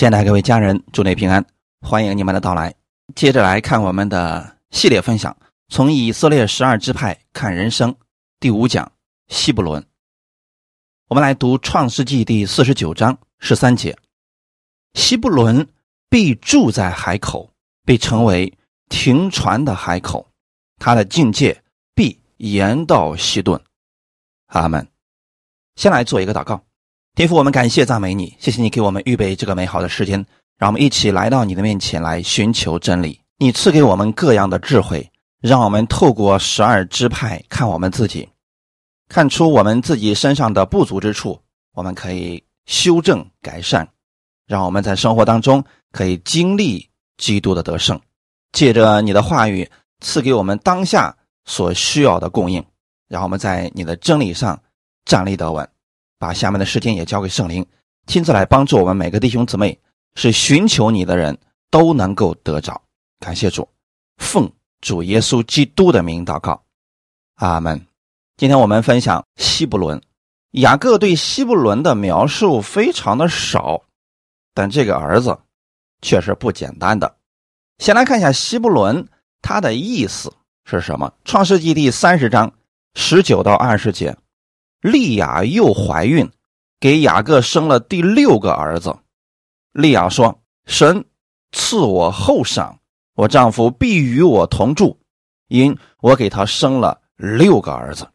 亲爱的各位家人，祝你平安，欢迎你们的到来。接着来看我们的系列分享，从以色列十二支派看人生第五讲希伯伦。我们来读创世纪第四十九章十三节：希伯伦必住在海口，被称为停船的海口，他的境界必延到西顿。阿门。先来做一个祷告。天父，我们感谢赞美你，谢谢你给我们预备这个美好的时间，让我们一起来到你的面前来寻求真理。你赐给我们各样的智慧，让我们透过十二支派看我们自己，看出我们自己身上的不足之处，我们可以修正改善，让我们在生活当中可以经历基督的得胜。借着你的话语赐给我们当下所需要的供应，让我们在你的真理上站立得稳。把下面的时间也交给圣灵，亲自来帮助我们每个弟兄姊妹，是寻求你的人都能够得着。感谢主，奉主耶稣基督的名祷告，阿门。今天我们分享希伯伦，雅各对希伯伦的描述非常的少，但这个儿子却是不简单的。先来看一下希伯伦他的意思是什么？创世纪第三十章十九到二十节。利亚又怀孕，给雅各生了第六个儿子。利亚说：“神赐我后赏，我丈夫必与我同住，因我给他生了六个儿子。”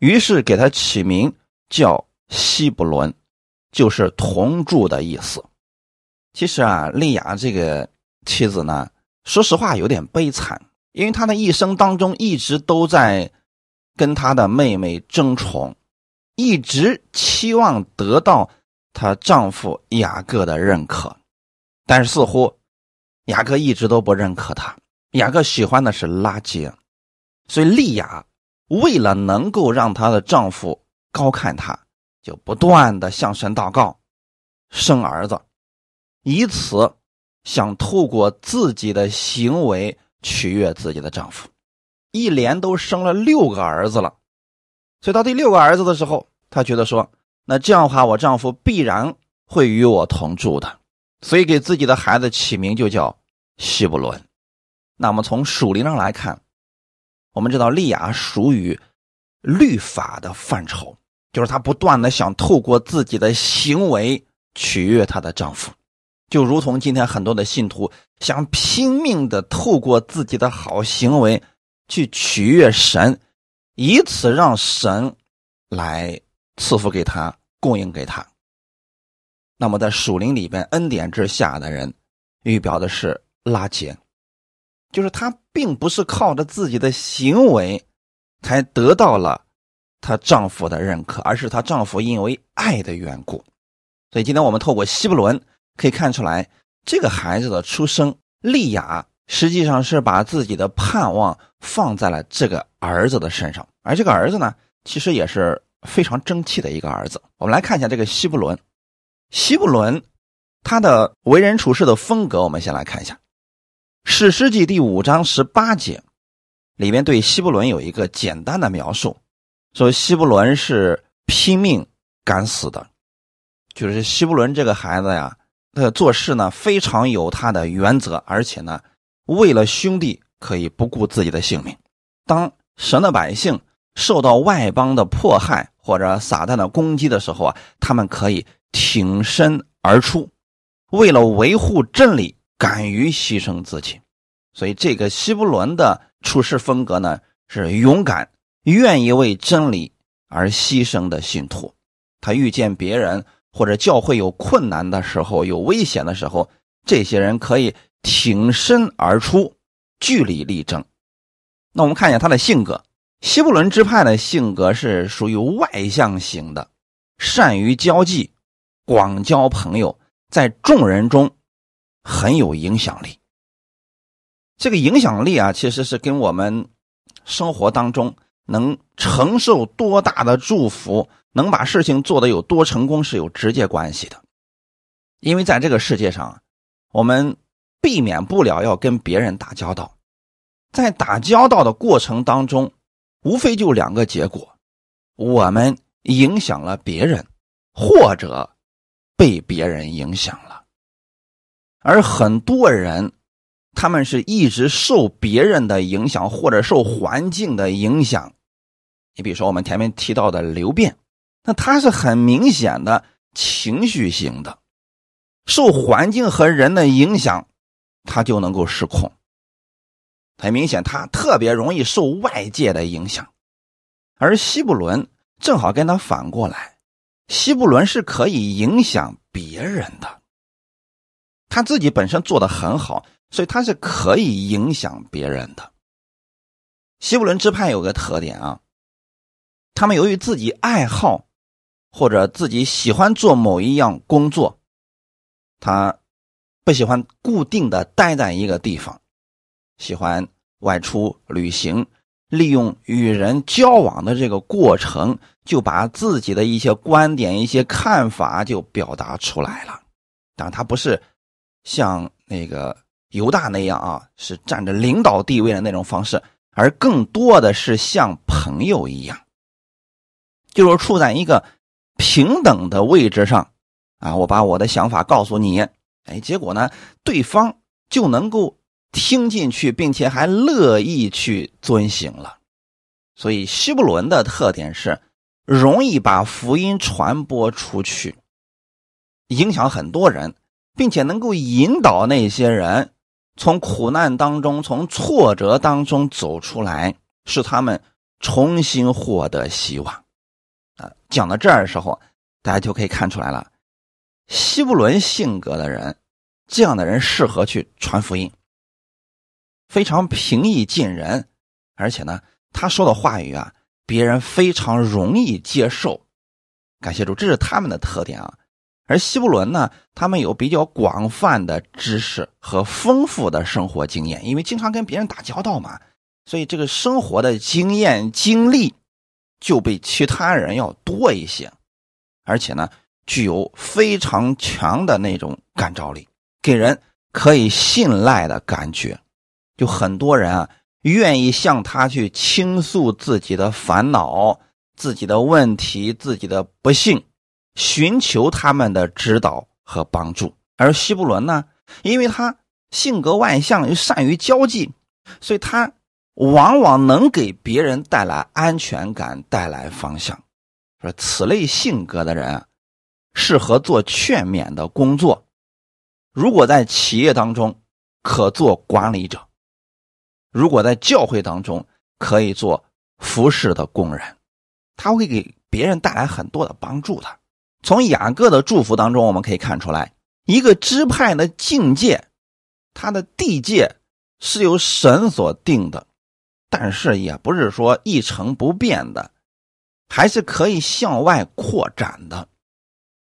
于是给他起名叫希伯伦，就是同住的意思。其实啊，利亚这个妻子呢，说实话有点悲惨，因为她的一生当中一直都在跟她的妹妹争宠。一直期望得到她丈夫雅各的认可，但是似乎雅各一直都不认可她。雅各喜欢的是拉结，所以利亚为了能够让她的丈夫高看她，就不断的向神祷告，生儿子，以此想透过自己的行为取悦自己的丈夫。一连都生了六个儿子了，所以到第六个儿子的时候。他觉得说，那这样的话，我丈夫必然会与我同住的，所以给自己的孩子起名就叫希伯伦。那么从属灵上来看，我们知道利亚属于律法的范畴，就是她不断的想透过自己的行为取悦她的丈夫，就如同今天很多的信徒想拼命的透过自己的好行为去取悦神，以此让神来。赐福给他，供应给他。那么，在属灵里边，恩典之下的人，预表的是拉结，就是他并不是靠着自己的行为才得到了她丈夫的认可，而是她丈夫因为爱的缘故。所以，今天我们透过希伯伦可以看出来，这个孩子的出生，利亚实际上是把自己的盼望放在了这个儿子的身上，而这个儿子呢，其实也是。非常争气的一个儿子。我们来看一下这个希伯伦。希伯伦他的为人处事的风格，我们先来看一下《史诗记》第五章十八节里面对希伯伦有一个简单的描述，说希伯伦是拼命敢死的，就是希伯伦这个孩子呀，他做事呢非常有他的原则，而且呢为了兄弟可以不顾自己的性命。当神的百姓。受到外邦的迫害或者撒旦的攻击的时候啊，他们可以挺身而出，为了维护真理，敢于牺牲自己。所以，这个希伯伦的处事风格呢，是勇敢、愿意为真理而牺牲的信徒。他遇见别人或者教会有困难的时候、有危险的时候，这些人可以挺身而出，据理力争。那我们看一下他的性格。西伯伦支派的性格是属于外向型的，善于交际，广交朋友，在众人中很有影响力。这个影响力啊，其实是跟我们生活当中能承受多大的祝福，能把事情做得有多成功是有直接关系的。因为在这个世界上，我们避免不了要跟别人打交道，在打交道的过程当中。无非就两个结果：我们影响了别人，或者被别人影响了。而很多人，他们是一直受别人的影响，或者受环境的影响。你比如说，我们前面提到的流变，那他是很明显的情绪型的，受环境和人的影响，他就能够失控。很明显，他特别容易受外界的影响，而西布伦正好跟他反过来，西布伦是可以影响别人的，他自己本身做的很好，所以他是可以影响别人的。西布伦支派有个特点啊，他们由于自己爱好或者自己喜欢做某一样工作，他不喜欢固定的待在一个地方。喜欢外出旅行，利用与人交往的这个过程，就把自己的一些观点、一些看法就表达出来了。但，他不是像那个犹大那样啊，是占着领导地位的那种方式，而更多的是像朋友一样，就是处在一个平等的位置上啊。我把我的想法告诉你，哎，结果呢，对方就能够。听进去，并且还乐意去遵行了，所以希伯伦的特点是容易把福音传播出去，影响很多人，并且能够引导那些人从苦难当中、从挫折当中走出来，使他们重新获得希望。啊，讲到这儿的时候，大家就可以看出来了，希伯伦性格的人，这样的人适合去传福音。非常平易近人，而且呢，他说的话语啊，别人非常容易接受。感谢主，这是他们的特点啊。而希伯伦呢，他们有比较广泛的知识和丰富的生活经验，因为经常跟别人打交道嘛，所以这个生活的经验经历就比其他人要多一些。而且呢，具有非常强的那种感召力，给人可以信赖的感觉。就很多人啊，愿意向他去倾诉自己的烦恼、自己的问题、自己的不幸，寻求他们的指导和帮助。而希伯伦呢，因为他性格外向又善于交际，所以他往往能给别人带来安全感、带来方向。说此类性格的人适合做劝勉的工作，如果在企业当中可做管理者。如果在教会当中可以做服侍的工人，他会给别人带来很多的帮助的。从雅各的祝福当中，我们可以看出来，一个支派的境界，它的地界是由神所定的，但是也不是说一成不变的，还是可以向外扩展的。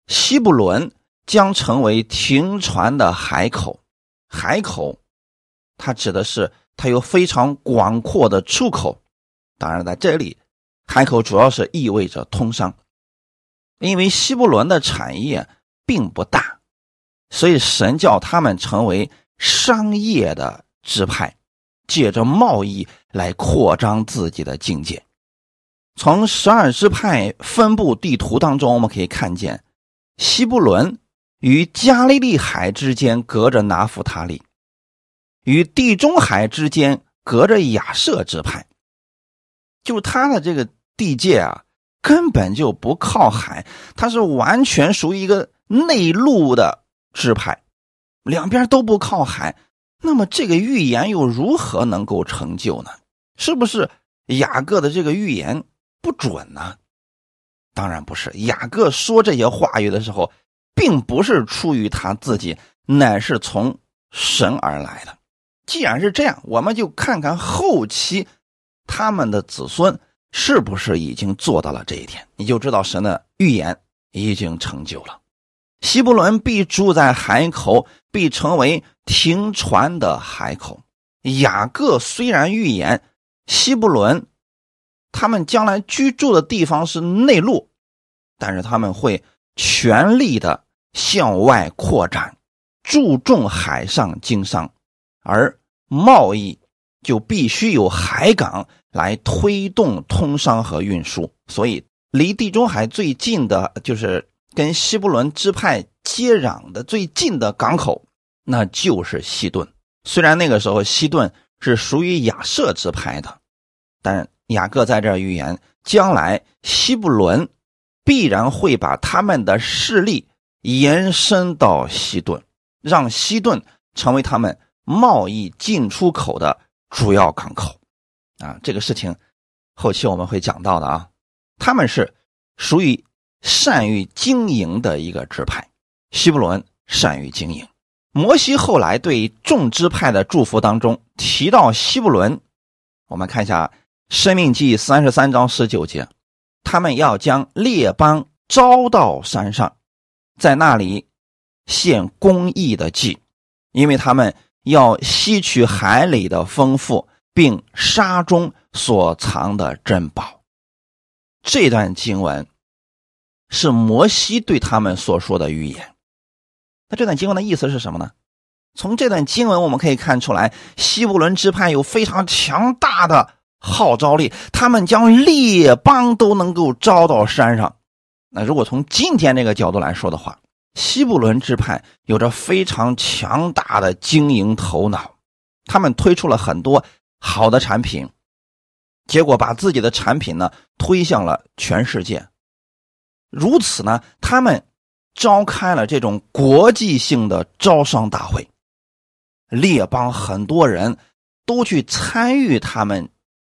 西布伦将成为停船的海口，海口，它指的是。它有非常广阔的出口，当然在这里，海口主要是意味着通商，因为西伯伦的产业并不大，所以神叫他们成为商业的支派，借着贸易来扩张自己的境界。从十二支派分布地图当中，我们可以看见，西伯伦与加利利海之间隔着拿弗塔利。与地中海之间隔着亚瑟支派，就他的这个地界啊，根本就不靠海，它是完全属于一个内陆的支派，两边都不靠海。那么这个预言又如何能够成就呢？是不是雅各的这个预言不准呢？当然不是，雅各说这些话语的时候，并不是出于他自己，乃是从神而来的。既然是这样，我们就看看后期他们的子孙是不是已经做到了这一点，你就知道神的预言已经成就了。希伯伦必住在海口，必成为停船的海口。雅各虽然预言希伯伦他们将来居住的地方是内陆，但是他们会全力的向外扩展，注重海上经商。而贸易就必须有海港来推动通商和运输，所以离地中海最近的，就是跟西伯伦支派接壤的最近的港口，那就是西顿。虽然那个时候西顿是属于亚瑟支派的，但雅各在这儿预言，将来西布伦必然会把他们的势力延伸到西顿，让西顿成为他们贸易进出口的主要港口。啊，这个事情后期我们会讲到的啊。他们是属于善于经营的一个支派，西布伦善于经营。摩西后来对众支派的祝福当中提到西布伦，我们看一下《生命记》三十三章十九节，他们要将列邦招到山上，在那里献公义的祭，因为他们要吸取海里的丰富，并沙中所藏的珍宝。这段经文是摩西对他们所说的预言。那这段经文的意思是什么呢？从这段经文我们可以看出来，西布伦支派有非常强大的号召力，他们将列邦都能够招到山上。那如果从今天这个角度来说的话，西布伦支派有着非常强大的经营头脑，他们推出了很多好的产品。结果把自己的产品呢推向了全世界，如此呢，他们召开了这种国际性的招商大会，列邦很多人都去参与他们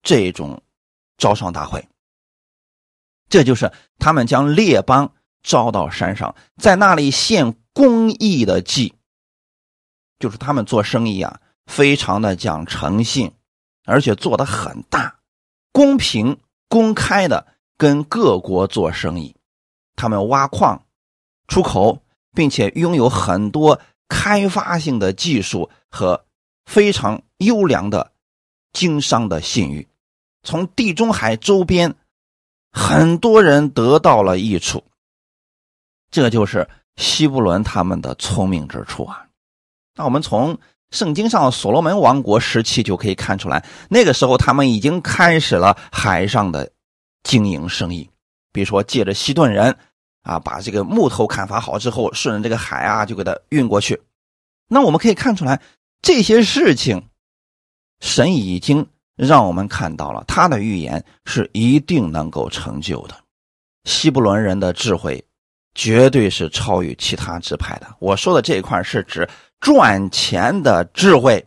这种招商大会。这就是他们将列邦招到山上，在那里献公义的祭，就是他们做生意啊，非常的讲诚信，而且做的很大。公平、公开的跟各国做生意，他们挖矿、出口，并且拥有很多开发性的技术和非常优良的经商的信誉。从地中海周边，很多人得到了益处。这就是希伯伦他们的聪明之处啊！那我们从。圣经上所罗门王国时期就可以看出来，那个时候他们已经开始了海上的经营生意。比如说，借着西顿人啊，把这个木头砍伐好之后，顺着这个海啊，就给它运过去。那我们可以看出来，这些事情，神已经让我们看到了他的预言是一定能够成就的。希伯伦人的智慧绝对是超于其他支派的。我说的这一块是指。赚钱的智慧，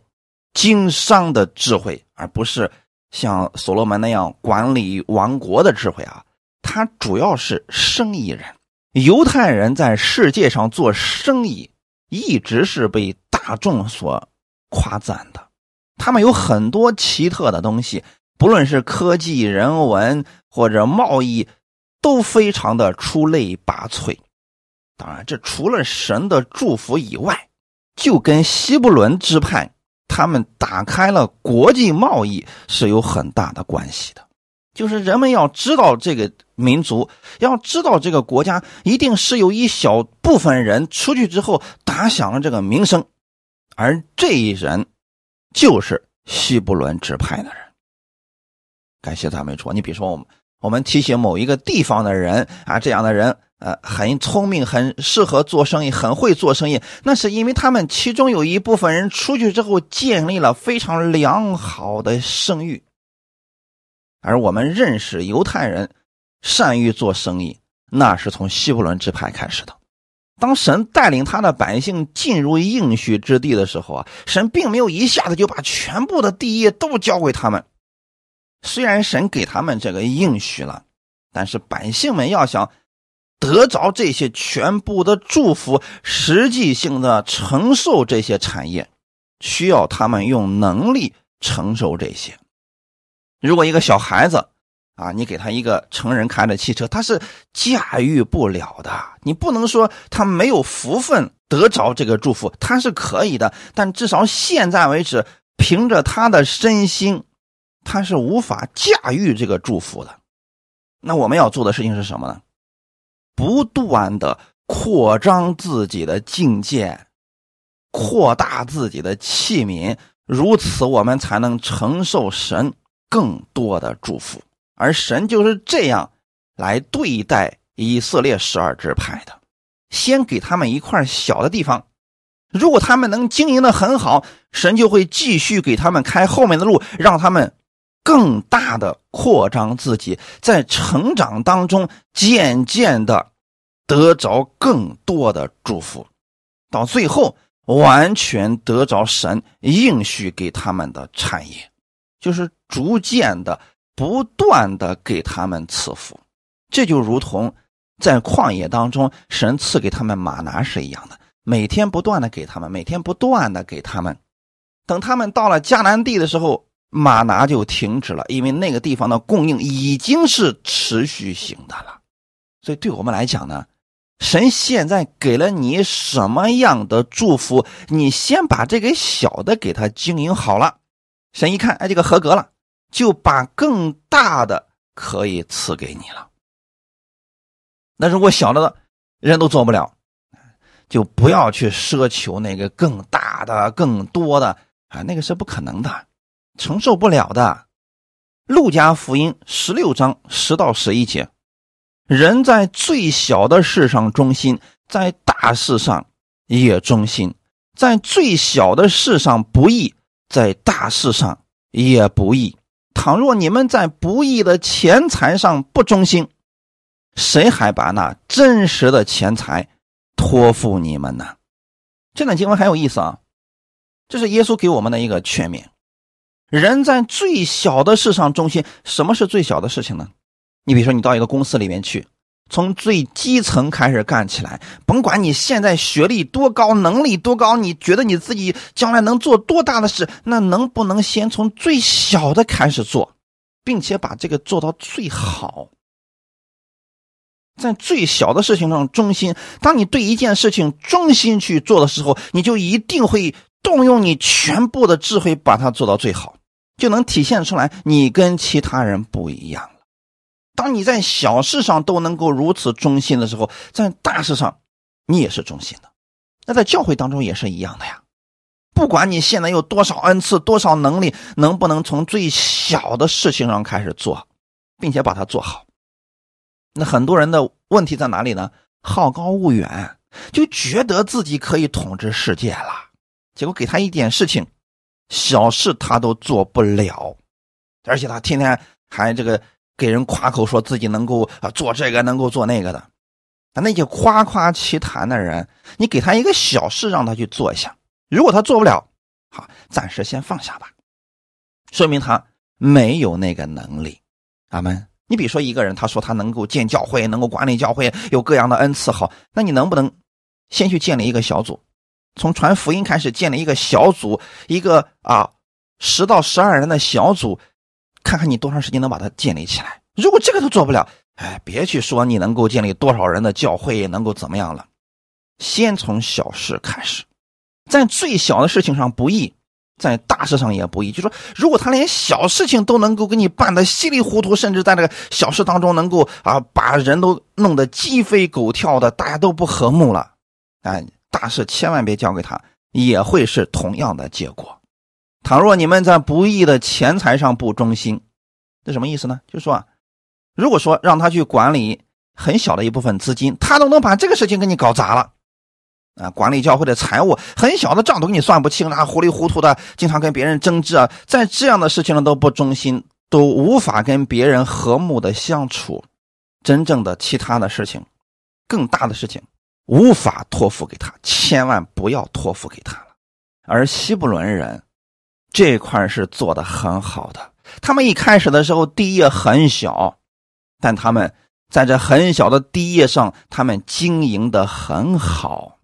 经商的智慧，而不是像所罗门那样管理王国的智慧啊！他主要是生意人。犹太人在世界上做生意，一直是被大众所夸赞的。他们有很多奇特的东西，不论是科技、人文或者贸易，都非常的出类拔萃。当然，这除了神的祝福以外。就跟西布伦支派他们打开了国际贸易是有很大的关系的，就是人们要知道这个民族，要知道这个国家，一定是有一小部分人出去之后打响了这个名声，而这一人就是西布伦支派的人。感谢赞美主，你比如说我们我们提醒某一个地方的人啊，这样的人。呃，很聪明，很适合做生意，很会做生意。那是因为他们其中有一部分人出去之后建立了非常良好的声誉。而我们认识犹太人善于做生意，那是从希伯伦支派开始的。当神带领他的百姓进入应许之地的时候啊，神并没有一下子就把全部的地业都交给他们。虽然神给他们这个应许了，但是百姓们要想。得着这些全部的祝福，实际性的承受这些产业，需要他们用能力承受这些。如果一个小孩子啊，你给他一个成人开的汽车，他是驾驭不了的。你不能说他没有福分得着这个祝福，他是可以的，但至少现在为止，凭着他的身心，他是无法驾驭这个祝福的。那我们要做的事情是什么呢？不断的扩张自己的境界，扩大自己的器皿，如此我们才能承受神更多的祝福。而神就是这样来对待以色列十二支派的：先给他们一块小的地方，如果他们能经营的很好，神就会继续给他们开后面的路，让他们更大的扩张自己，在成长当中渐渐的得着更多的祝福，到最后完全得着神应许给他们的产业，就是逐渐的、不断的给他们赐福。这就如同在旷野当中，神赐给他们马拿是一样的。每天不断的给他们，每天不断的给他们，等他们到了迦南地的时候，马拿就停止了，因为那个地方的供应已经是持续性的了。所以对我们来讲呢，神现在给了你什么样的祝福，你先把这个小的给他经营好了，神一看，哎，这个合格了，就把更大的可以赐给你了。那如果小的人都做不了。就不要去奢求那个更大的、更多的啊，那个是不可能的，承受不了的。路加福音十六章十到十一节：人在最小的事上忠心，在大事上也忠心；在最小的事上不义，在大事上也不义。倘若你们在不义的钱财上不忠心，谁还把那真实的钱财？托付你们呢？这段经文很有意思啊，这是耶稣给我们的一个劝勉。人在最小的事上忠心，什么是最小的事情呢？你比如说，你到一个公司里面去，从最基层开始干起来，甭管你现在学历多高，能力多高，你觉得你自己将来能做多大的事，那能不能先从最小的开始做，并且把这个做到最好？在最小的事情上忠心。当你对一件事情忠心去做的时候，你就一定会动用你全部的智慧把它做到最好，就能体现出来你跟其他人不一样了。当你在小事上都能够如此忠心的时候，在大事上你也是忠心的。那在教会当中也是一样的呀。不管你现在有多少恩赐、多少能力，能不能从最小的事情上开始做，并且把它做好。那很多人的问题在哪里呢？好高骛远，就觉得自己可以统治世界了。结果给他一点事情，小事他都做不了，而且他天天还这个给人夸口，说自己能够啊做这个，能够做那个的。啊，那些夸夸其谈的人，你给他一个小事让他去做一下，如果他做不了，好，暂时先放下吧，说明他没有那个能力。阿门。你比如说一个人，他说他能够建教会，能够管理教会，有各样的恩赐，好，那你能不能先去建立一个小组，从传福音开始建立一个小组，一个啊十到十二人的小组，看看你多长时间能把它建立起来。如果这个都做不了，哎，别去说你能够建立多少人的教会，能够怎么样了，先从小事开始，在最小的事情上不易。在大事上也不易，就说如果他连小事情都能够给你办的稀里糊涂，甚至在这个小事当中能够啊把人都弄得鸡飞狗跳的，大家都不和睦了，哎，大事千万别交给他，也会是同样的结果。倘若你们在不义的钱财上不忠心，这什么意思呢？就是说啊，如果说让他去管理很小的一部分资金，他都能把这个事情给你搞砸了。啊，管理教会的财务，很小的账都给你算不清啊，糊里糊涂的，经常跟别人争执啊，在这样的事情上都不忠心，都无法跟别人和睦的相处。真正的其他的事情，更大的事情，无法托付给他，千万不要托付给他了。而希伯伦人这块是做的很好的，他们一开始的时候地业很小，但他们在这很小的地业上，他们经营的很好。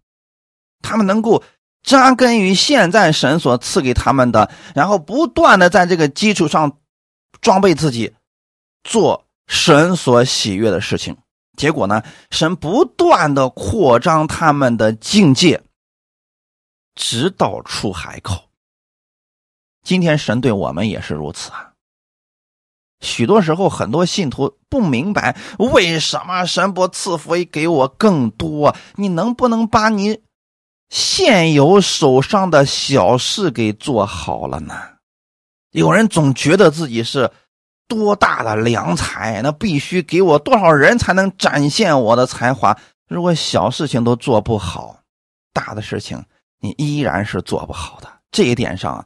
他们能够扎根于现在神所赐给他们的，然后不断的在这个基础上装备自己，做神所喜悦的事情。结果呢，神不断的扩张他们的境界，直到出海口。今天神对我们也是如此啊。许多时候，很多信徒不明白为什么神不赐福给我更多。你能不能把你？现有手上的小事给做好了呢？有人总觉得自己是多大的良才，那必须给我多少人才能展现我的才华？如果小事情都做不好，大的事情你依然是做不好的。这一点上，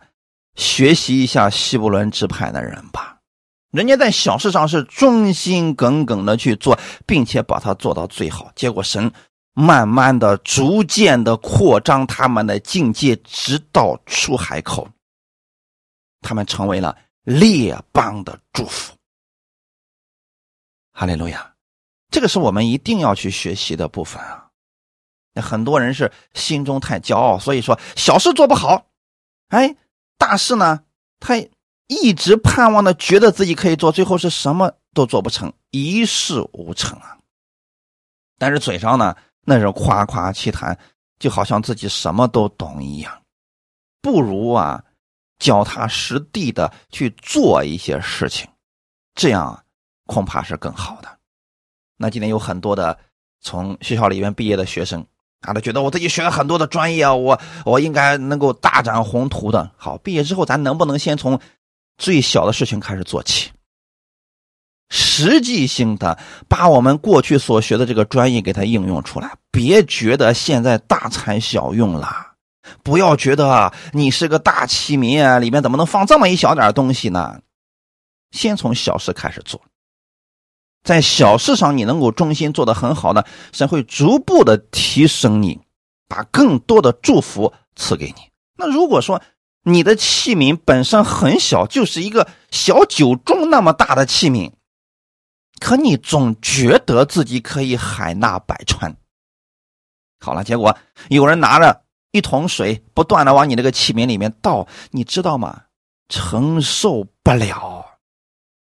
学习一下希伯伦支派的人吧，人家在小事上是忠心耿耿的去做，并且把它做到最好。结果神慢慢的、逐渐的扩张他们的境界，直到出海口，他们成为了列邦的祝福。哈利路亚，这个是我们一定要去学习的部分啊！那很多人是心中太骄傲，所以说小事做不好，哎，大事呢，他一直盼望的觉得自己可以做，最后是什么都做不成，一事无成啊！但是嘴上呢，那是夸夸其谈，就好像自己什么都懂一样，不如啊，脚踏实地的去做一些事情，这样。恐怕是更好的。那今天有很多的从学校里面毕业的学生啊，他觉得我自己学了很多的专业啊，我我应该能够大展宏图的。好，毕业之后咱能不能先从最小的事情开始做起，实际性的把我们过去所学的这个专业给它应用出来，别觉得现在大材小用了，不要觉得你是个大器皿啊，里面怎么能放这么一小点东西呢？先从小事开始做。在小事上，你能够忠心做得很好呢，神会逐步的提升你，把更多的祝福赐给你。那如果说你的器皿本身很小，就是一个小酒盅那么大的器皿，可你总觉得自己可以海纳百川。好了，结果有人拿着一桶水，不断的往你那个器皿里面倒，你知道吗？承受不了。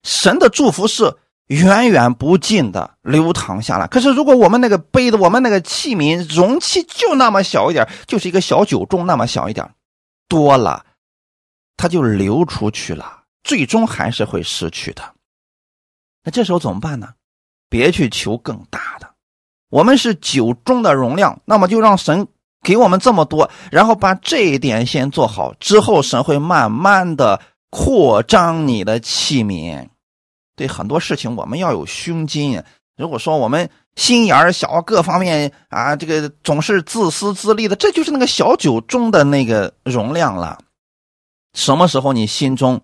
神的祝福是。源源不尽的流淌下来。可是，如果我们那个杯子，我们那个器皿容器就那么小一点，就是一个小酒盅那么小一点，多了，它就流出去了，最终还是会失去的。那这时候怎么办呢？别去求更大的，我们是酒盅的容量，那么就让神给我们这么多，然后把这一点先做好，之后神会慢慢的扩张你的器皿。对很多事情，我们要有胸襟。如果说我们心眼儿小，各方面啊，这个总是自私自利的，这就是那个小酒盅的那个容量了。什么时候你心中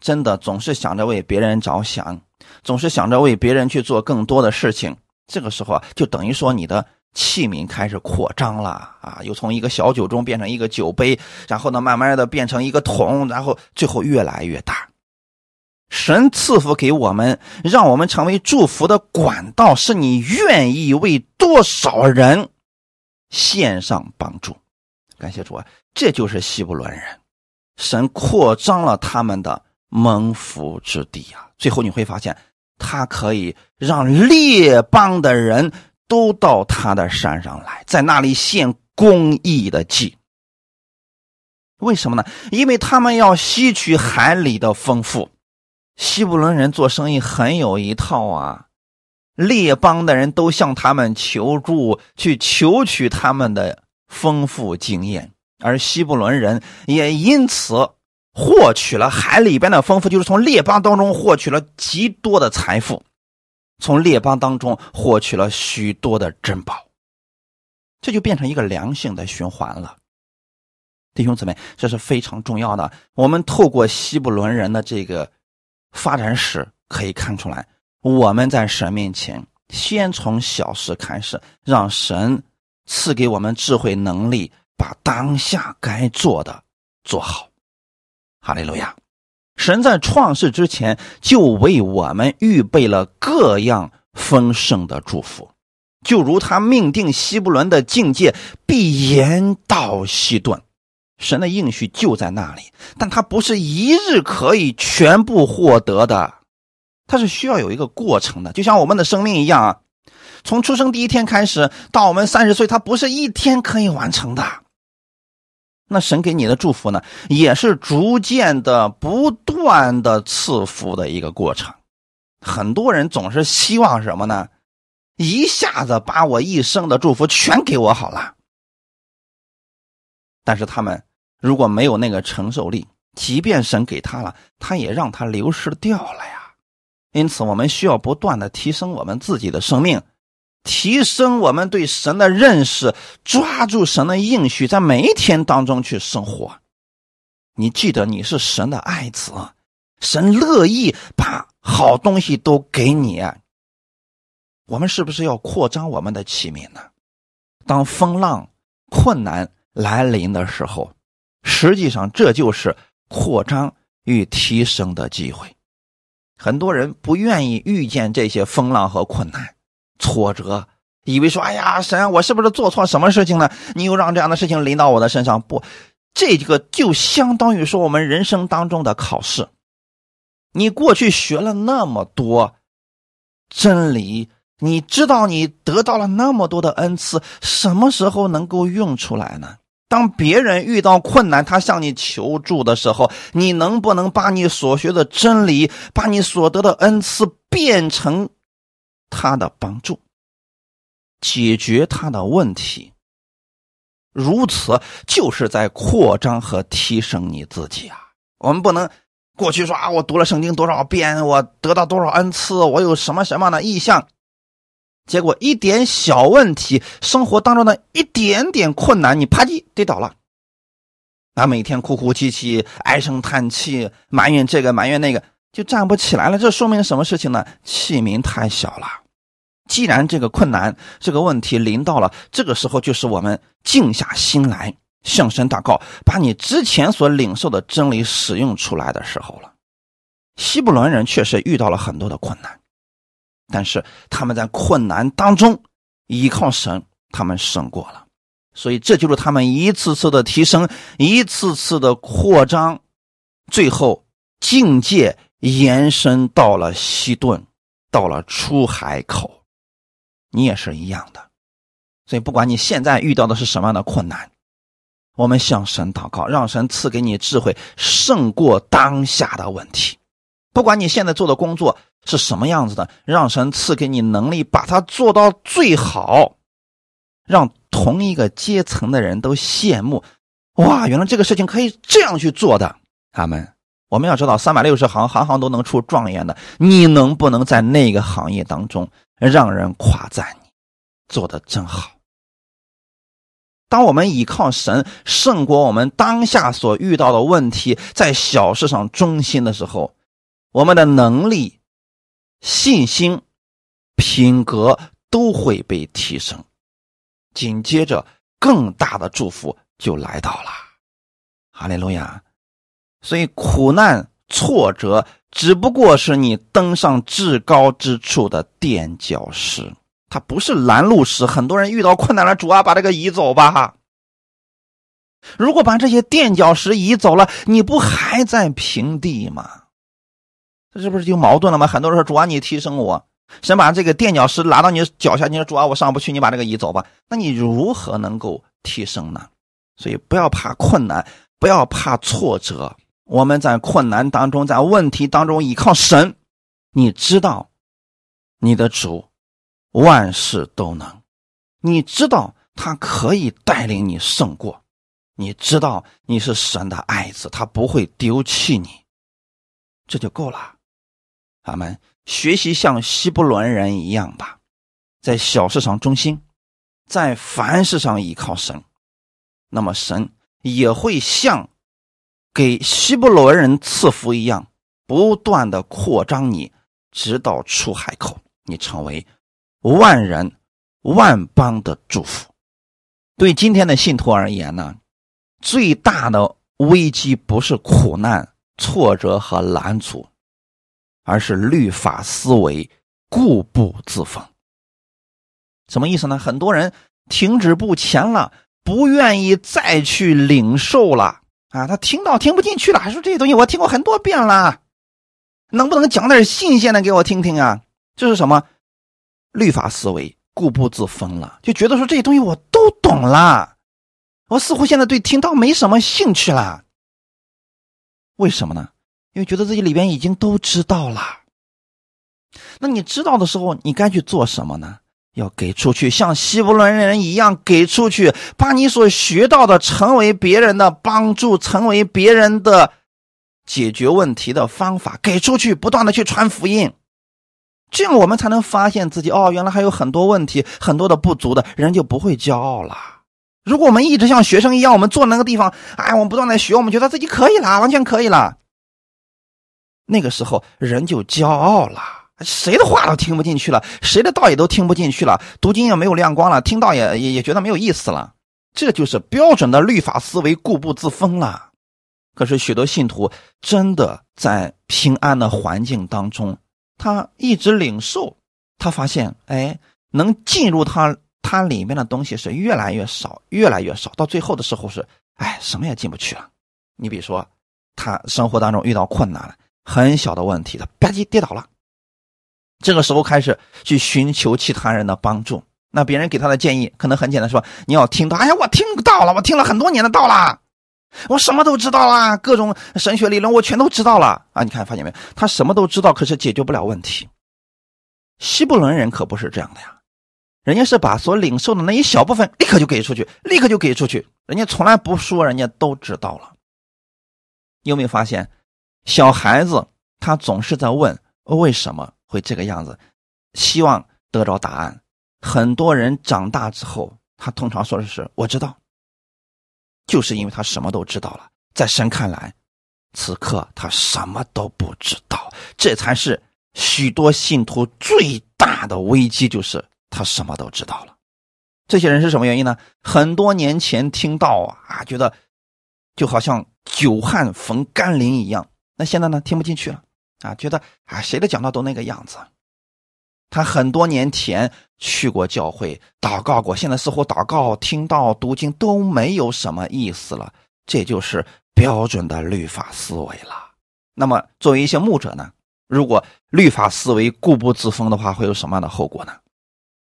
真的总是想着为别人着想，总是想着为别人去做更多的事情，这个时候啊，就等于说你的器皿开始扩张了啊，又从一个小酒盅变成一个酒杯，然后呢，慢慢的变成一个桶，然后最后越来越大。神赐福给我们，让我们成为祝福的管道，是你愿意为多少人献上帮助？感谢主啊！这就是希伯伦人，神扩张了他们的蒙福之地啊！最后你会发现，他可以让列邦的人都到他的山上来，在那里献公义的祭。为什么呢？因为他们要吸取海里的丰富。西布伦人做生意很有一套啊，列邦的人都向他们求助，去求取他们的丰富经验，而西布伦人也因此获取了海里边的丰富，就是从列邦当中获取了极多的财富，从列邦当中获取了许多的珍宝，这就变成一个良性的循环了。弟兄姊妹，这是非常重要的。我们透过西布伦人的这个。发展史可以看出来，我们在神面前先从小事开始，让神赐给我们智慧能力，把当下该做的做好。哈利路亚！神在创世之前就为我们预备了各样丰盛的祝福，就如他命定希伯伦的境界必延到西顿。神的应许就在那里，但他不是一日可以全部获得的，他是需要有一个过程的，就像我们的生命一样啊，从出生第一天开始到我们三十岁，他不是一天可以完成的。那神给你的祝福呢，也是逐渐的、不断的赐福的一个过程。很多人总是希望什么呢？一下子把我一生的祝福全给我好了，但是他们。如果没有那个承受力，即便神给他了，他也让他流失掉了呀。因此，我们需要不断的提升我们自己的生命，提升我们对神的认识，抓住神的应许，在每一天当中去生活。你记得你是神的爱子，神乐意把好东西都给你。我们是不是要扩张我们的器皿呢？当风浪、困难来临的时候，实际上这就是扩张与提升的机会。很多人不愿意遇见这些风浪和困难。挫折，以为说：“哎呀，神，我是不是做错什么事情了？你又让这样的事情临到我的身上？”不，这个就相当于说我们人生当中的考试。你过去学了那么多真理，你知道你得到了那么多的恩赐，什么时候能够用出来呢？当别人遇到困难，他向你求助的时候，你能不能把你所学的真理，把你所得的恩赐变成？他的帮助，解决他的问题，如此就是在扩张和提升你自己啊！我们不能过去说啊，我读了圣经多少遍，我得到多少恩赐，我有什么什么的意向，结果一点小问题，生活当中的一点点困难，你啪叽跌倒了，啊，每天哭哭啼啼、唉声叹气、埋怨这个埋怨那个。就站不起来了，这说明什么事情呢？器皿太小了。既然这个困难、这个问题临到了，这个时候就是我们静下心来向神祷告，把你之前所领受的真理使用出来的时候了。希伯伦人确实遇到了很多的困难，但是他们在困难当中依靠神，他们胜过了。所以这就是他们一次次的提升，一次次的扩张，最后境界。延伸到了西顿，到了出海口，你也是一样的。所以，不管你现在遇到的是什么样的困难，我们向神祷告，让神赐给你智慧，胜过当下的问题。不管你现在做的工作是什么样子的，让神赐给你能力，把它做到最好，让同一个阶层的人都羡慕。哇，原来这个事情可以这样去做的，阿门。我们要知道，三百六十行，行行都能出状元的。你能不能在那个行业当中让人夸赞你做的真好？当我们依靠神胜过我们当下所遇到的问题，在小事上忠心的时候，我们的能力、信心、品格都会被提升。紧接着，更大的祝福就来到了。哈利路亚。所以，苦难、挫折只不过是你登上至高之处的垫脚石，它不是拦路石。很多人遇到困难了，主啊，把这个移走吧。如果把这些垫脚石移走了，你不还在平地吗？这是不是就矛盾了吗？很多人说，主啊，你提升我，先把这个垫脚石拿到你脚下。你说，主啊，我上不去，你把这个移走吧。那你如何能够提升呢？所以，不要怕困难，不要怕挫折。我们在困难当中，在问题当中依靠神，你知道，你的主万事都能，你知道他可以带领你胜过，你知道你是神的爱子，他不会丢弃你，这就够了。咱们学习像希伯伦人一样吧，在小事上忠心，在凡事上依靠神，那么神也会像。给希伯伦人赐福一样，不断的扩张你，直到出海口，你成为万人万邦的祝福。对今天的信徒而言呢，最大的危机不是苦难、挫折和拦阻，而是律法思维固步自封。什么意思呢？很多人停止不前了，不愿意再去领受了。啊，他听到听不进去了，还说这些东西我听过很多遍了，能不能讲点新鲜的给我听听啊？这是什么？律法思维，固步自封了，就觉得说这些东西我都懂了，我似乎现在对听到没什么兴趣了。为什么呢？因为觉得自己里边已经都知道了。那你知道的时候，你该去做什么呢？要给出去，像希伯伦人一样给出去，把你所学到的成为别人的帮助，成为别人的解决问题的方法给出去，不断的去传福音。这样我们才能发现自己哦，原来还有很多问题，很多的不足的人就不会骄傲了。如果我们一直像学生一样，我们坐那个地方，哎，我们不断的学，我们觉得自己可以了，完全可以了。那个时候人就骄傲了，谁的话都听不进去了，谁的道也都听不进去了，读经也没有亮光了，听到也也也觉得没有意思了。这就是标准的律法思维，固步自封了。可是许多信徒真的在平安的环境当中。他一直领受，他发现，哎，能进入他他里面的东西是越来越少，越来越少，到最后的时候是，哎，什么也进不去了。你比如说，他生活当中遇到困难了，很小的问题，他吧唧跌倒了，这个时候开始去寻求其他人的帮助。那别人给他的建议可能很简单，说你要听到，哎呀，我听到了，我听了很多年的道了。我什么都知道啦，各种神学理论我全都知道了啊！你看，发现没有？他什么都知道，可是解决不了问题。希伯伦人可不是这样的呀，人家是把所领受的那一小部分立刻就给出去，立刻就给出去，人家从来不说，人家都知道了。你有没有发现，小孩子他总是在问为什么会这个样子，希望得着答案。很多人长大之后，他通常说的是我知道。就是因为他什么都知道了，在神看来，此刻他什么都不知道，这才是许多信徒最大的危机，就是他什么都知道了。这些人是什么原因呢？很多年前听到啊，觉得就好像久旱逢甘霖一样，那现在呢，听不进去了啊，觉得啊，谁的讲道都那个样子。他很多年前去过教会祷告过，现在似乎祷告、听到、读经都没有什么意思了。这就是标准的律法思维了。那么，作为一些牧者呢，如果律法思维固步自封的话，会有什么样的后果呢？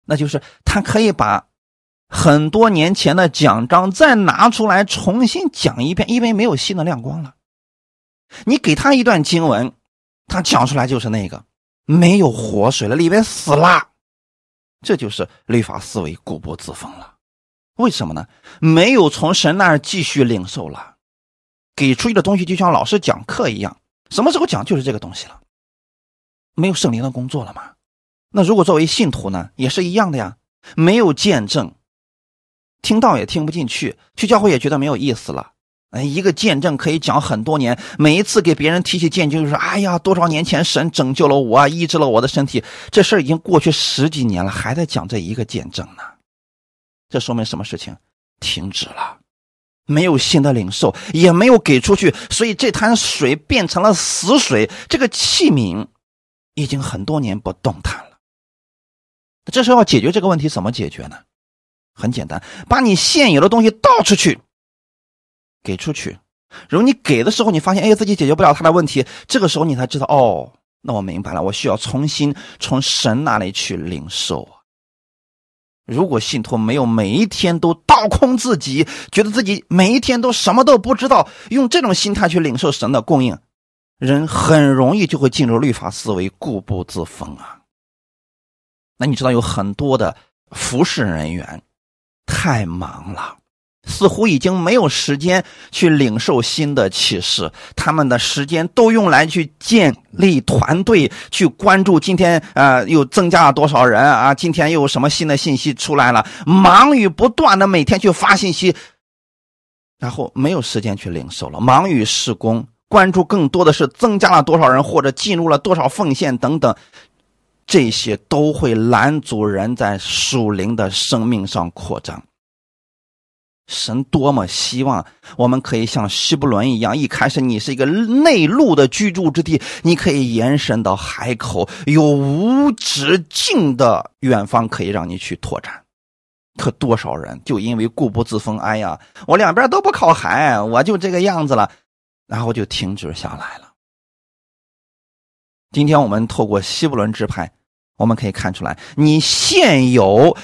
那就是他可以把很多年前的讲章再拿出来重新讲一遍，因为没有新的亮光了。你给他一段经文，他讲出来就是那个。没有活水了，里面死了，这就是律法思维固步自封了。为什么呢？没有从神那儿继续领受了，给出去的东西就像老师讲课一样，什么时候讲就是这个东西了。没有圣灵的工作了吗？那如果作为信徒呢，也是一样的呀。没有见证，听到也听不进去，去教会也觉得没有意思了。哎，一个见证可以讲很多年，每一次给别人提起见证，就说：“哎呀，多少年前神拯救了我，啊医治了我的身体。”这事儿已经过去十几年了，还在讲这一个见证呢。这说明什么事情？停止了，没有新的领受，也没有给出去，所以这滩水变成了死水。这个器皿已经很多年不动弹了。这时候要解决这个问题，怎么解决呢？很简单，把你现有的东西倒出去。给出去，如果你给的时候，你发现哎自己解决不了他的问题，这个时候你才知道哦，那我明白了，我需要重新从神那里去领受。如果信徒没有每一天都倒空自己，觉得自己每一天都什么都不知道，用这种心态去领受神的供应，人很容易就会进入律法思维，固步自封啊。那你知道有很多的服侍人员太忙了。似乎已经没有时间去领受新的启示，他们的时间都用来去建立团队，去关注今天啊又增加了多少人啊，今天又有什么新的信息出来了，忙于不断的每天去发信息，然后没有时间去领受了，忙于施工，关注更多的是增加了多少人或者进入了多少奉献等等，这些都会拦阻人在属灵的生命上扩张。神多么希望我们可以像希伯伦一样，一开始你是一个内陆的居住之地，你可以延伸到海口，有无止境的远方可以让你去拓展。可多少人就因为固步自封，哎呀，我两边都不靠海，我就这个样子了，然后就停止下来了。今天我们透过希伯伦支派，我们可以看出来，你现有。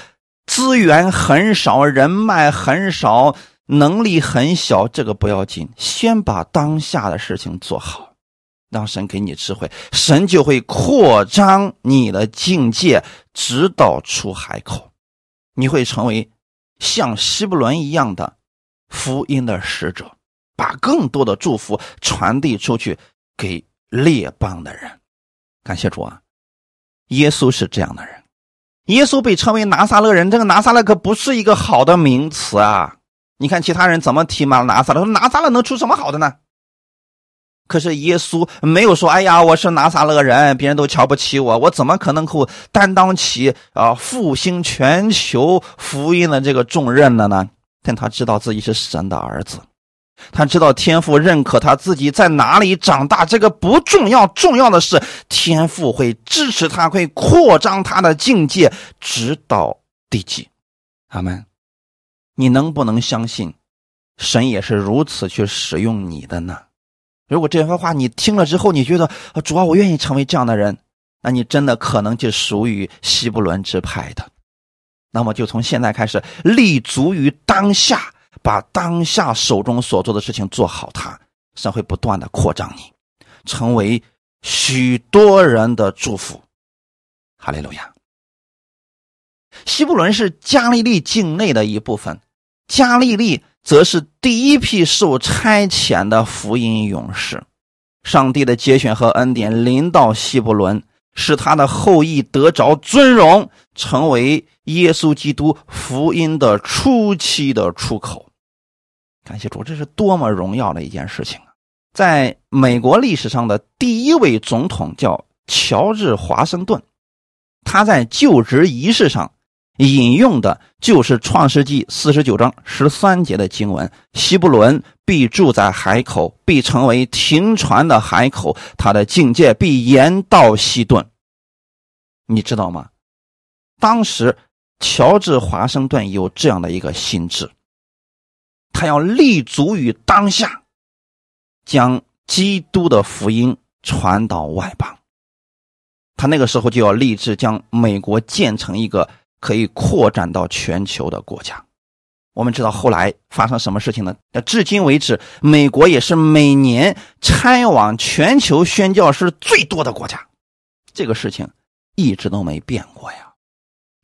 资源很少，人脉很少，能力很小，这个不要紧，先把当下的事情做好，让神给你智慧，神就会扩张你的境界，直到出海口，你会成为像希伯伦一样的福音的使者，把更多的祝福传递出去给列邦的人。感谢主啊！耶稣是这样的人。耶稣被称为拿撒勒人，这个拿撒勒可不是一个好的名词啊！你看其他人怎么提嘛？拿撒勒说拿撒勒能出什么好的呢？可是耶稣没有说：“哎呀，我是拿撒勒人，别人都瞧不起我，我怎么可能够担当起啊复兴全球福音的这个重任的呢？”但他知道自己是神的儿子。他知道天父认可他自己在哪里长大，这个不重要，重要的是天父会支持他，会扩张他的境界，直到地极。阿门。你能不能相信，神也是如此去使用你的呢？如果这番话你听了之后，你觉得主啊，我愿意成为这样的人，那你真的可能就属于希伯伦之派的。那么就从现在开始，立足于当下。把当下手中所做的事情做好，它神会不断的扩张你，成为许多人的祝福。哈利路亚。西伯伦是加利利境内的一部分，加利利则是第一批受差遣的福音勇士。上帝的节选和恩典临到西伯伦，使他的后裔得着尊荣，成为耶稣基督福音的初期的出口。感谢主，这是多么荣耀的一件事情啊！在美国历史上的第一位总统叫乔治华盛顿，他在就职仪式上引用的就是《创世纪》四十九章十三节的经文：“希伯伦必住在海口，必成为停船的海口，他的境界必延到西顿。”你知道吗？当时乔治华盛顿有这样的一个心智。他要立足于当下，将基督的福音传到外邦。他那个时候就要立志将美国建成一个可以扩展到全球的国家。我们知道后来发生什么事情呢？那至今为止，美国也是每年差往全球宣教士最多的国家。这个事情一直都没变过呀，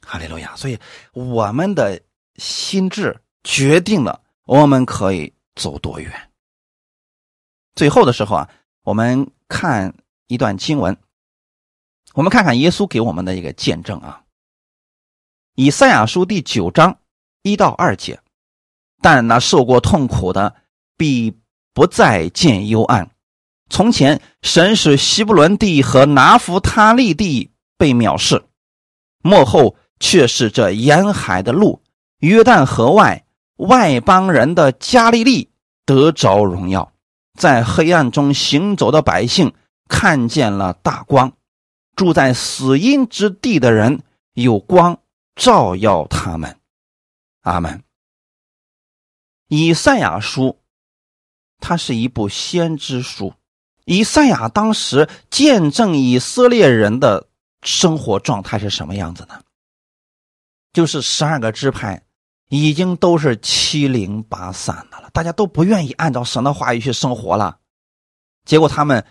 哈利路亚！所以我们的心智决定了。我们可以走多远？最后的时候啊，我们看一段经文，我们看看耶稣给我们的一个见证啊。以赛亚书第九章一到二节，但那受过痛苦的必不再见幽暗。从前神使希伯伦地和拿弗他利地被藐视，幕后却是这沿海的路，约旦河外。外邦人的加利利得着荣耀，在黑暗中行走的百姓看见了大光，住在死荫之地的人有光照耀他们。阿门。以赛亚书，它是一部先知书。以赛亚当时见证以色列人的生活状态是什么样子呢？就是十二个支派。已经都是七零八散的了，大家都不愿意按照神的话语去生活了。结果他们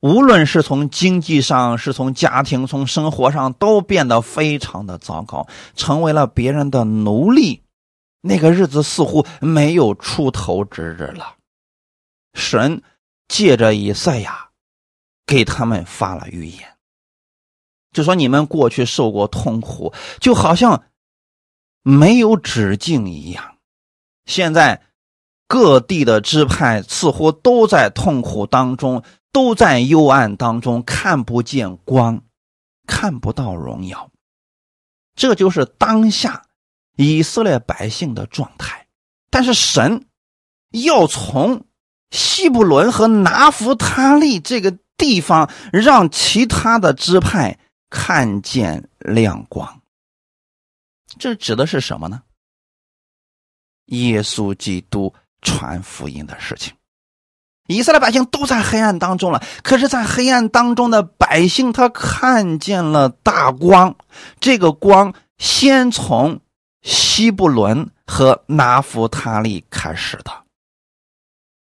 无论是从经济上，是从家庭、从生活上，都变得非常的糟糕，成为了别人的奴隶。那个日子似乎没有出头之日了。神借着以赛亚给他们发了预言，就说你们过去受过痛苦，就好像。没有止境一样，现在各地的支派似乎都在痛苦当中，都在幽暗当中，看不见光，看不到荣耀。这就是当下以色列百姓的状态。但是神要从希伯伦和拿弗他利这个地方，让其他的支派看见亮光。这指的是什么呢？耶稣基督传福音的事情。以色列百姓都在黑暗当中了，可是，在黑暗当中的百姓，他看见了大光。这个光先从希伯伦和拿弗他利开始的。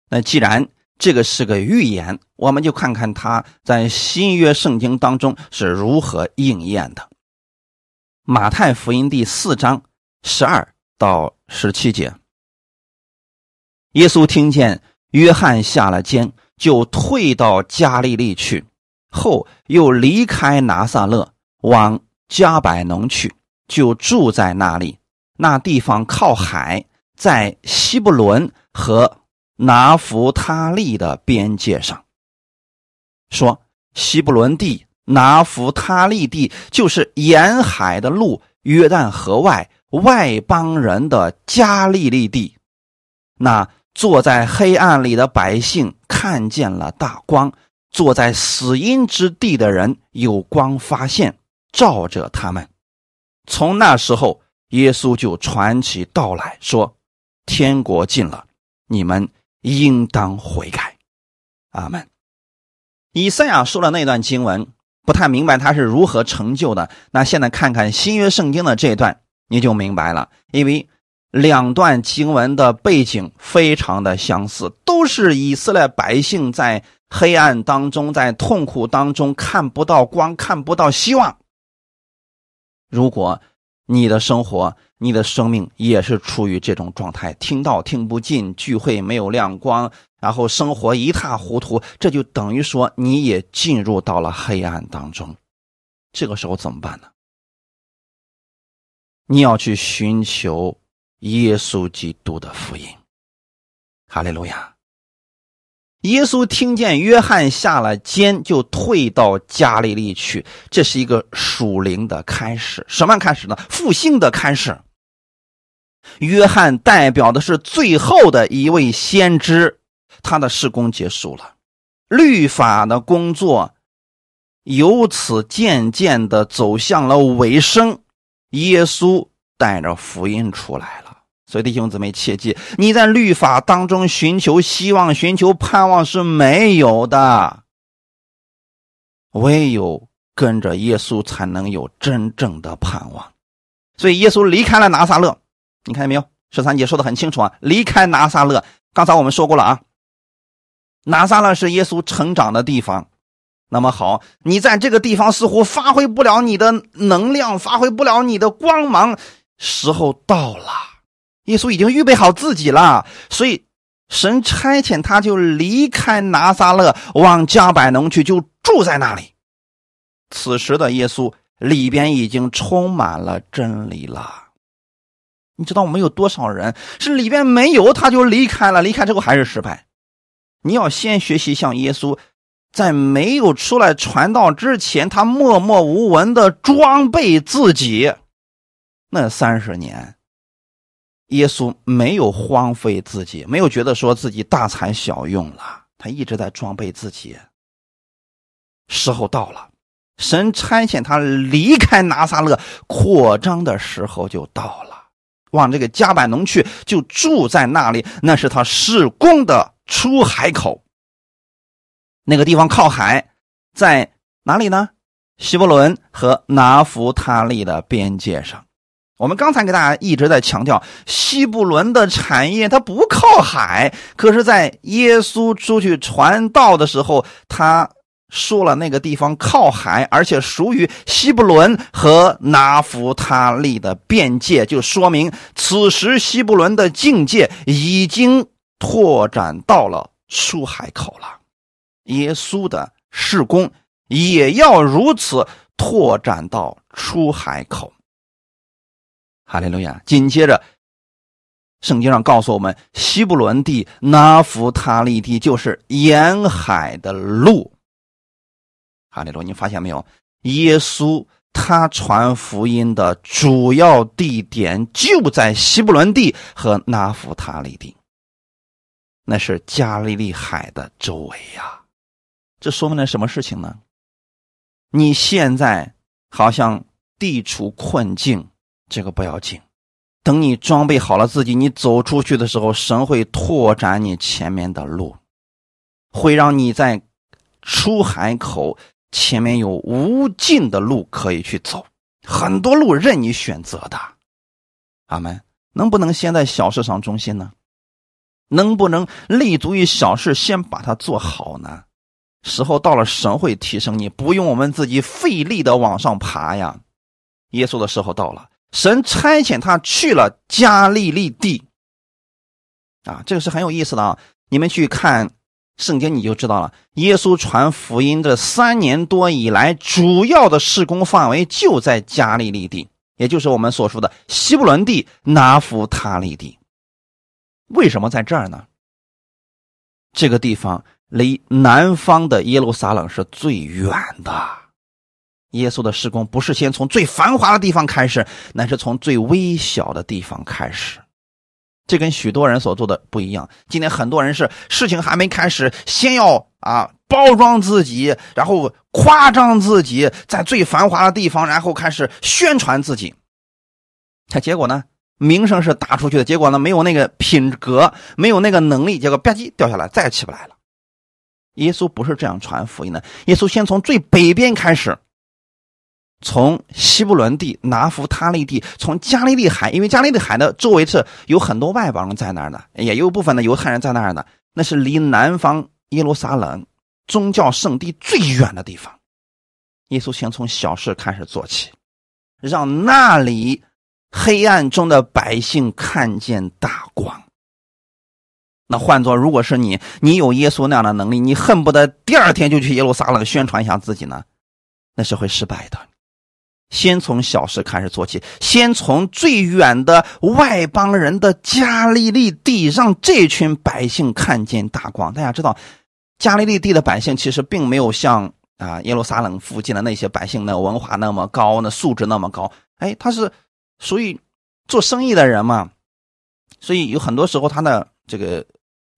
那既然这个是个预言，我们就看看他在新约圣经当中是如何应验的。马太福音第四章十二到十七节，耶稣听见约翰下了监，就退到加利利去，后又离开拿撒勒，往加百农去，就住在那里。那地方靠海，在西布伦和拿弗他利的边界上。说西布伦地、拿弗他利地就是沿海的路，约旦河外外邦人的加利利地。那坐在黑暗里的百姓看见了大光，坐在死荫之地的人有光发现，照着他们。从那时候，耶稣就传起道来说：“天国近了，你们应当悔改。”阿门。以赛亚说的那段经文，不太明白他是如何成就的。那现在看看新约圣经的这一段，你就明白了，因为。两段经文的背景非常的相似，都是以色列百姓在黑暗当中，在痛苦当中看不到光，看不到希望。如果你的生活、你的生命也是处于这种状态，听到听不进，聚会没有亮光，然后生活一塌糊涂，这就等于说你也进入到了黑暗当中。这个时候怎么办呢？你要去寻求。耶稣基督的福音，哈利路亚！耶稣听见约翰下了监，就退到加利利去。这是一个属灵的开始，什么开始呢？复兴的开始。约翰代表的是最后的一位先知，他的事工结束了，律法的工作由此渐渐的走向了尾声。耶稣带着福音出来了。所以弟兄姊妹切记，你在律法当中寻求希望、寻求盼望是没有的，唯有跟着耶稣才能有真正的盼望。所以耶稣离开了拿撒勒，你看见没有？十三节说的很清楚啊，离开拿撒勒。刚才我们说过了啊，拿撒勒是耶稣成长的地方。那么好，你在这个地方似乎发挥不了你的能量，发挥不了你的光芒，时候到了。耶稣已经预备好自己了，所以神差遣他就离开拿撒勒，往加百农去，就住在那里。此时的耶稣里边已经充满了真理了。你知道我们有多少人是里边没有，他就离开了，离开之后还是失败。你要先学习像耶稣，在没有出来传道之前，他默默无闻的装备自己，那三十年。耶稣没有荒废自己，没有觉得说自己大材小用了，他一直在装备自己。时候到了，神差遣他离开拿撒勒，扩张的时候就到了，往这个加百农去，就住在那里。那是他施工的出海口。那个地方靠海，在哪里呢？希伯伦和拿弗他利的边界上。我们刚才给大家一直在强调，西布伦的产业它不靠海，可是，在耶稣出去传道的时候，他说了那个地方靠海，而且属于西布伦和拿弗他利的边界，就说明此时西布伦的境界已经拓展到了出海口了。耶稣的事工也要如此拓展到出海口。哈利路亚！紧接着，圣经上告诉我们，西布伦地、拿弗他利地就是沿海的路。哈利路，你发现没有？耶稣他传福音的主要地点就在西布伦地和拿弗他利地，那是加利利海的周围呀。这说明了什么事情呢？你现在好像地处困境。这个不要紧，等你装备好了自己，你走出去的时候，神会拓展你前面的路，会让你在出海口前面有无尽的路可以去走，很多路任你选择的。阿门。能不能先在小事上忠心呢？能不能立足于小事，先把它做好呢？时候到了，神会提升你，不用我们自己费力的往上爬呀。耶稣的时候到了。神差遣他去了加利利地，啊，这个是很有意思的啊！你们去看圣经你就知道了。耶稣传福音这三年多以来，主要的施工范围就在加利利地，也就是我们所说的西布伦地、拿弗他利地。为什么在这儿呢？这个地方离南方的耶路撒冷是最远的。耶稣的施工不是先从最繁华的地方开始，乃是从最微小的地方开始。这跟许多人所做的不一样。今天很多人是事情还没开始，先要啊包装自己，然后夸张自己，在最繁华的地方，然后开始宣传自己。他结果呢？名声是打出去的，结果呢，没有那个品格，没有那个能力，结果吧唧掉下来，再也起不来了。耶稣不是这样传福音的。耶稣先从最北边开始，从西布伦地、拿弗他利地，从加利利海，因为加利利海的周围是有很多外邦人在那儿的，也有部分的犹太人在那儿的，那是离南方耶路撒冷宗教圣地最远的地方。耶稣先从小事开始做起，让那里。黑暗中的百姓看见大光。那换作如果是你，你有耶稣那样的能力，你恨不得第二天就去耶路撒冷宣传一下自己呢？那是会失败的。先从小事开始做起，先从最远的外邦人的加利利地，让这群百姓看见大光。大家知道，加利利地的百姓其实并没有像啊耶路撒冷附近的那些百姓那文化那么高，那素质那么高。哎，他是。所以，做生意的人嘛，所以有很多时候他的这个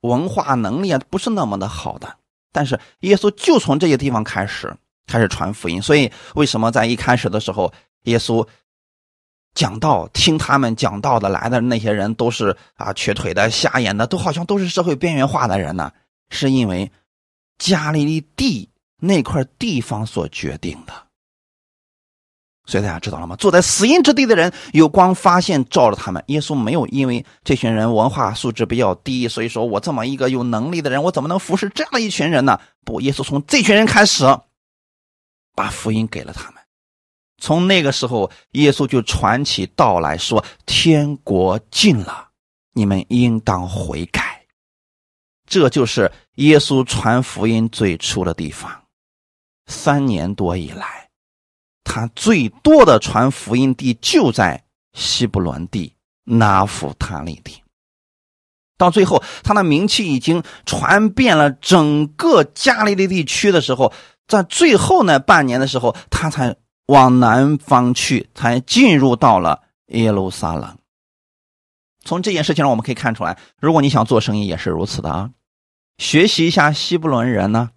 文化能力啊不是那么的好的。但是耶稣就从这些地方开始开始传福音。所以为什么在一开始的时候，耶稣讲道，听他们讲道的来的那些人都是啊瘸腿的、瞎眼的，都好像都是社会边缘化的人呢？是因为加利利地那块地方所决定的。所以大家知道了吗？坐在死荫之地的人有光发现照着他们。耶稣没有因为这群人文化素质比较低，所以说我这么一个有能力的人，我怎么能服侍这样的一群人呢？不，耶稣从这群人开始，把福音给了他们。从那个时候，耶稣就传起道来说：“天国近了，你们应当悔改。”这就是耶稣传福音最初的地方。三年多以来。他最多的传福音地就在西布伦地、拿弗他利地。到最后，他的名气已经传遍了整个加利利地区的时候，在最后那半年的时候，他才往南方去，才进入到了耶路撒冷。从这件事情上，我们可以看出来，如果你想做生意，也是如此的啊。学习一下西布伦人呢，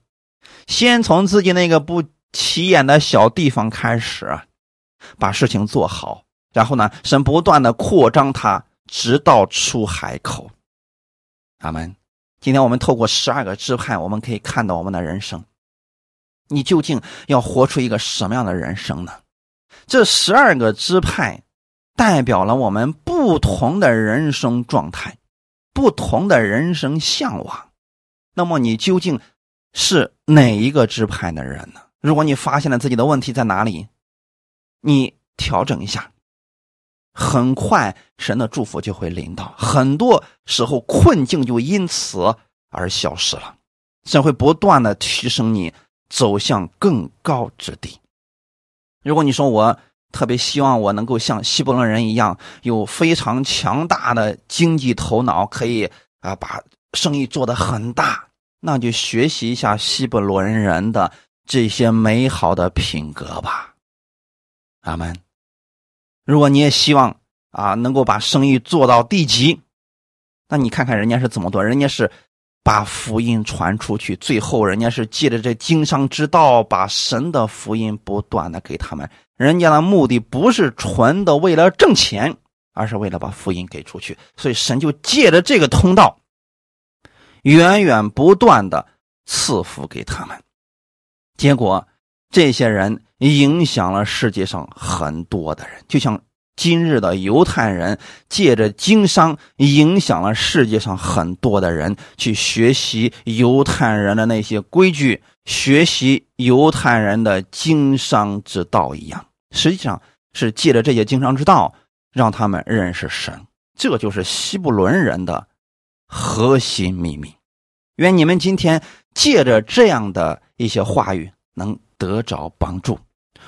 先从自己那个不。起眼的小地方开始，把事情做好，然后呢，神不断的扩张它，直到出海口。阿门。今天我们透过十二个支派，我们可以看到我们的人生。你究竟要活出一个什么样的人生呢？这十二个支派代表了我们不同的人生状态，不同的人生向往。那么你究竟是哪一个支派的人呢？如果你发现了自己的问题在哪里，你调整一下，很快神的祝福就会临到。很多时候困境就因此而消失了，神会不断的提升你，走向更高之地。如果你说我特别希望我能够像希伯伦人一样，有非常强大的经济头脑，可以啊把生意做得很大，那就学习一下希伯伦人的。这些美好的品格吧，阿门。如果你也希望啊能够把生意做到地级，那你看看人家是怎么做，人家是把福音传出去，最后人家是借着这经商之道，把神的福音不断的给他们。人家的目的不是纯的为了挣钱，而是为了把福音给出去。所以神就借着这个通道，源源不断的赐福给他们。结果，这些人影响了世界上很多的人，就像今日的犹太人借着经商影响了世界上很多的人，去学习犹太人的那些规矩，学习犹太人的经商之道一样。实际上是借着这些经商之道，让他们认识神。这就是西布伦人的核心秘密。愿你们今天借着这样的一些话语能得着帮助。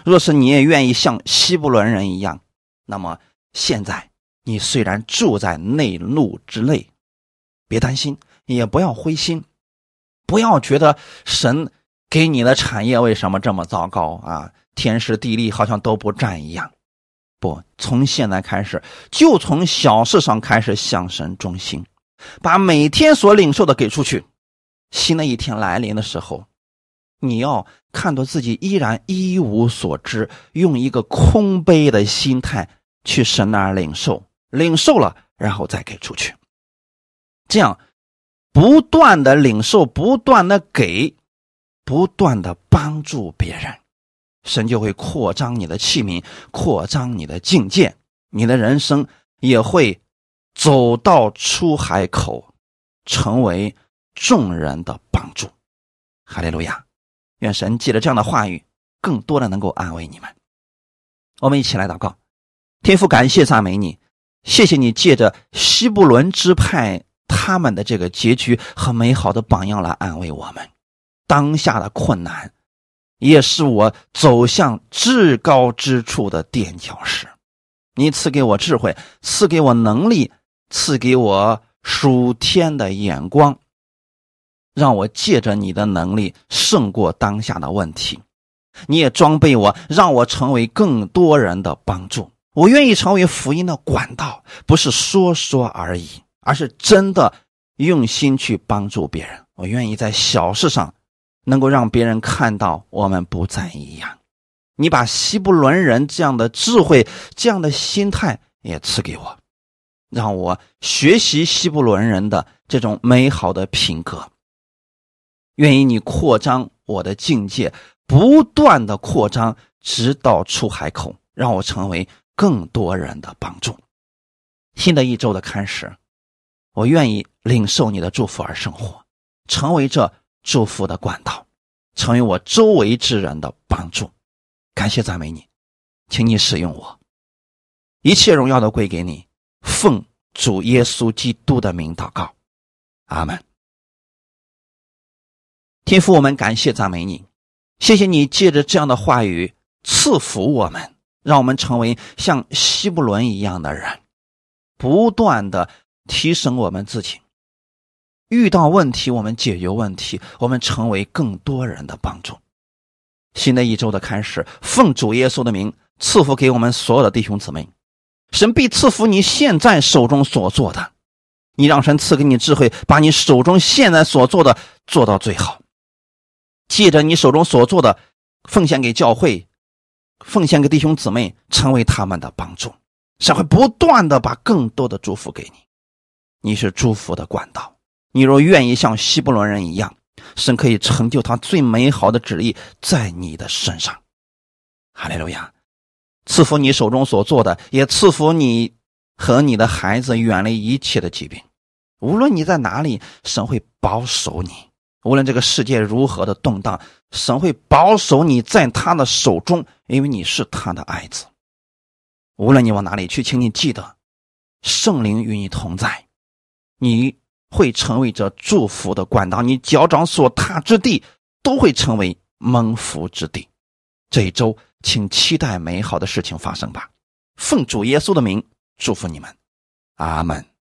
若是你也愿意像希伯伦人一样，那么现在你虽然住在内陆之内，别担心，也不要灰心，不要觉得神给你的产业为什么这么糟糕啊？天时地利好像都不占一样。不，从现在开始，就从小事上开始向神忠心，把每天所领受的给出去。新的一天来临的时候，你要看到自己依然一无所知，用一个空杯的心态去神那儿领受，领受了，然后再给出去。这样，不断的领受，不断的给，不断的帮助别人。神就会扩张你的器皿，扩张你的境界，你的人生也会走到出海口，成为众人的帮助。哈利路亚！愿神借着这样的话语，更多的能够安慰你们。我们一起来祷告，天父，感谢赞美你，谢谢你借着西布伦支派他们的这个结局和美好的榜样来安慰我们当下的困难。也是我走向至高之处的垫脚石。你赐给我智慧，赐给我能力，赐给我属天的眼光，让我借着你的能力胜过当下的问题。你也装备我，让我成为更多人的帮助。我愿意成为福音的管道，不是说说而已，而是真的用心去帮助别人。我愿意在小事上。能够让别人看到我们不再一样，你把希伯伦人这样的智慧、这样的心态也赐给我，让我学习希伯伦人的这种美好的品格。愿意你扩张我的境界，不断的扩张，直到出海口，让我成为更多人的帮助。新的一周的开始，我愿意领受你的祝福而生活，成为这。祝福的管道，成为我周围之人的帮助。感谢赞美你，请你使用我，一切荣耀都归给你。奉主耶稣基督的名祷告，阿门。天父，我们感谢赞美你，谢谢你借着这样的话语赐福我们，让我们成为像希伯伦一样的人，不断的提升我们自己。遇到问题，我们解决问题，我们成为更多人的帮助。新的一周的开始，奉主耶稣的名赐福给我们所有的弟兄姊妹。神必赐福你现在手中所做的，你让神赐给你智慧，把你手中现在所做的做到最好。借着你手中所做的，奉献给教会，奉献给弟兄姊妹，成为他们的帮助。神会不断的把更多的祝福给你，你是祝福的管道。你若愿意像希伯伦人一样，神可以成就他最美好的旨意在你的身上。哈利路亚！赐福你手中所做的，也赐福你和你的孩子远离一切的疾病。无论你在哪里，神会保守你。无论这个世界如何的动荡，神会保守你在他的手中，因为你是他的爱子。无论你往哪里去，请你记得，圣灵与你同在。你。会成为这祝福的管道，你脚掌所踏之地都会成为蒙福之地。这一周，请期待美好的事情发生吧。奉主耶稣的名祝福你们，阿门。